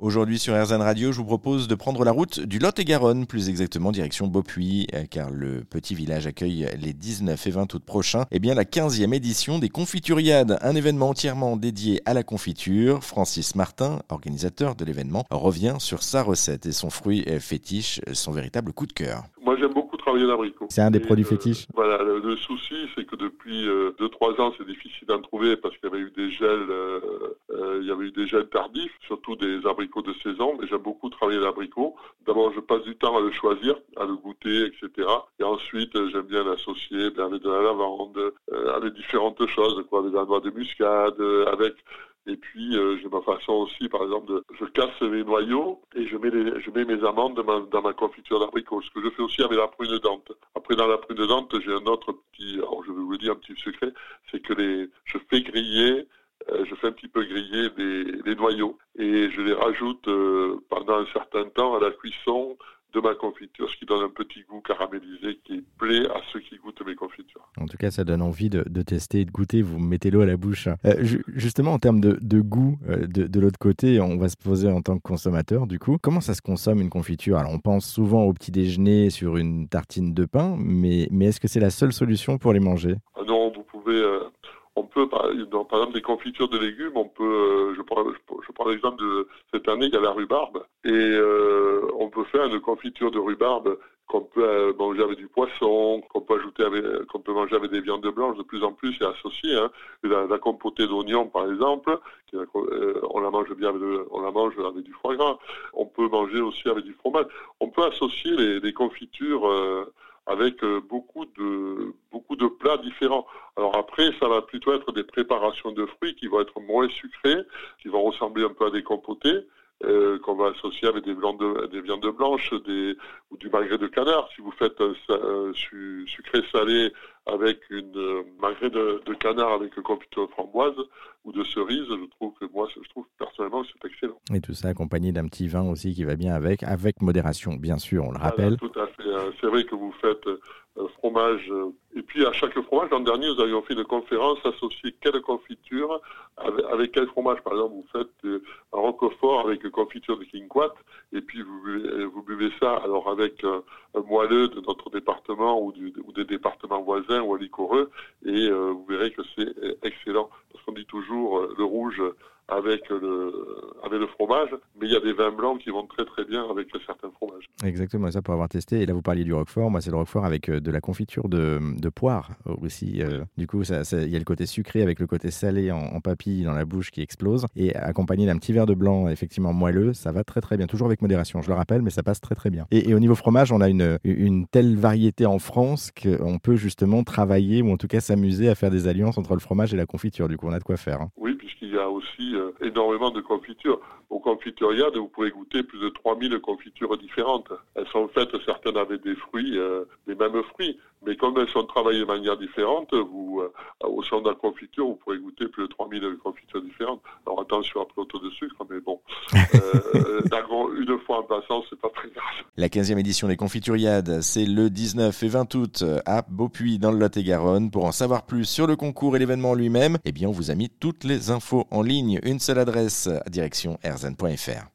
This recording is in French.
Aujourd'hui sur RZN Radio, je vous propose de prendre la route du Lot-et-Garonne, plus exactement direction Beaupuy, euh, car le petit village accueille les 19 et 20 août prochains eh bien, la 15e édition des Confituriades, un événement entièrement dédié à la confiture. Francis Martin, organisateur de l'événement, revient sur sa recette et son fruit fétiche, son véritable coup de cœur. L'abricot. C'est un des produits euh, fétiches Voilà, le, souci c'est que depuis 2-3 euh, ans c'est difficile d'en trouver parce qu'il y avait eu des gels, il y avait eu des gels tardifs, surtout des abricots de saison, mais j'aime beaucoup travailler l'abricot. D'abord, je passe du temps à le choisir, à le goûter, etc. Et ensuite, euh, j'aime bien l'associer ben, avec de la lavande, euh, avec différentes choses, quoi, avec la noix de muscade, euh, avec j'ai ma façon aussi, par exemple, de, je casse mes noyaux et je mets, je mets mes amandes dans ma, confiture d'abricot. Ce que je fais aussi avec la prune dente. Après, dans la prune dente, j'ai un autre petit, alors je vais vous dire, un petit secret, c'est que les, je fais griller euh, je fais un petit peu griller les, noyaux et je les rajoute euh, pendant un certain temps à la cuisson de ma confiture, ce qui donne un petit goût caramélisé qui plaît à ceux qui goûtent mes confitures. En tout cas, ça donne envie de, tester et de goûter. Vous mettez l'eau à la bouche. Euh, justement, en termes de, goût, de, l'autre côté, on va se poser en tant que consommateur, du coup, comment ça se consomme une confiture? Alors, on pense souvent au petit déjeuner sur une tartine de pain, mais, mais est-ce que c'est la seule solution pour les manger? Ah Non, vous pouvez on peut, par, exemple, des confitures de légumes, on peut, euh, je prends, je, prends l'exemple de cette année, il y a la rhubarbe, et euh, une confiture de rhubarbe qu'on peut euh, manger avec du poisson, qu'on peut ajouter avec, qu'on peut manger avec des viandes blanches de plus en plus et associer. Hein. La, compotée d'oignons, par exemple, on la mange bien avec, on la mange avec du foie gras. On peut manger aussi avec du fromage. On peut associer les, confitures avec beaucoup de beaucoup de plats différents. Alors après, ça va plutôt être des préparations de fruits qui vont être moins sucrées, qui vont ressembler un peu à des compotés. Euh, qu'on va associer avec des, des viandes blanches des, ou du magret de canard. Si vous faites un, sucré salé avec une euh, magret de, canard avec confiture de framboise ou de cerise, je trouve que moi, je trouve personnellement que c'est excellent. Et tout ça accompagné d'un petit vin aussi qui va bien avec, avec modération, bien sûr, on le rappelle. tout à fait. Hein. C'est vrai que vous faites un fromage et puis à chaque fromage, l'an dernier, nous avions fait une conférence associée quelle confiture avec, quel fromage? Par exemple, vous faites euh, un roquefort avec confiture de King et puis vous, vous buvez ça alors avec un, moelleux de notre département ou, des départements voisins ou à licoreux, et euh, vous verrez que c'est excellent. Qu'on dit toujours euh, le rouge avec le, avec le fromage, mais il y a des vins blancs qui vont très très bien avec certains fromages. Exactement, ça pour avoir testé. Et là, vous parliez du roquefort. Moi, c'est le roquefort avec euh, de la confiture de, de poire aussi. Euh, du coup, il ça, y a le côté sucré avec le côté salé en, papille dans la bouche qui explose. Et accompagné d'un petit verre de blanc, effectivement moelleux, ça va très très bien. Toujours avec modération, je le rappelle, mais ça passe très très bien. Et, au niveau fromage, on a une, une telle variété en France qu'on peut justement travailler ou en tout cas s'amuser à faire des alliances entre le fromage et la confiture. Du coup, on a de quoi faire. Hein. Oui, puisqu'il y a aussi euh, énormément de confitures. Au confituriade, vous pouvez goûter plus de 3000 confitures différentes. Elles sont faites certaines avec des fruits, euh, les mêmes fruits, mais comme elles sont travaillées de manière différente, vous, euh, au sein de la confiture, vous pourrez goûter plus de 3000 confitures différentes. Alors attention après l'auto de sucre, mais bon, La 15e édition des Confituriades, c'est le 19 et 20 août à Beaupuy dans le Lot-et-Garonne. Pour en savoir plus sur le concours et l'événement lui-même, eh bien, on vous a mis toutes les infos en ligne. Une seule adresse, direction erzen.fr.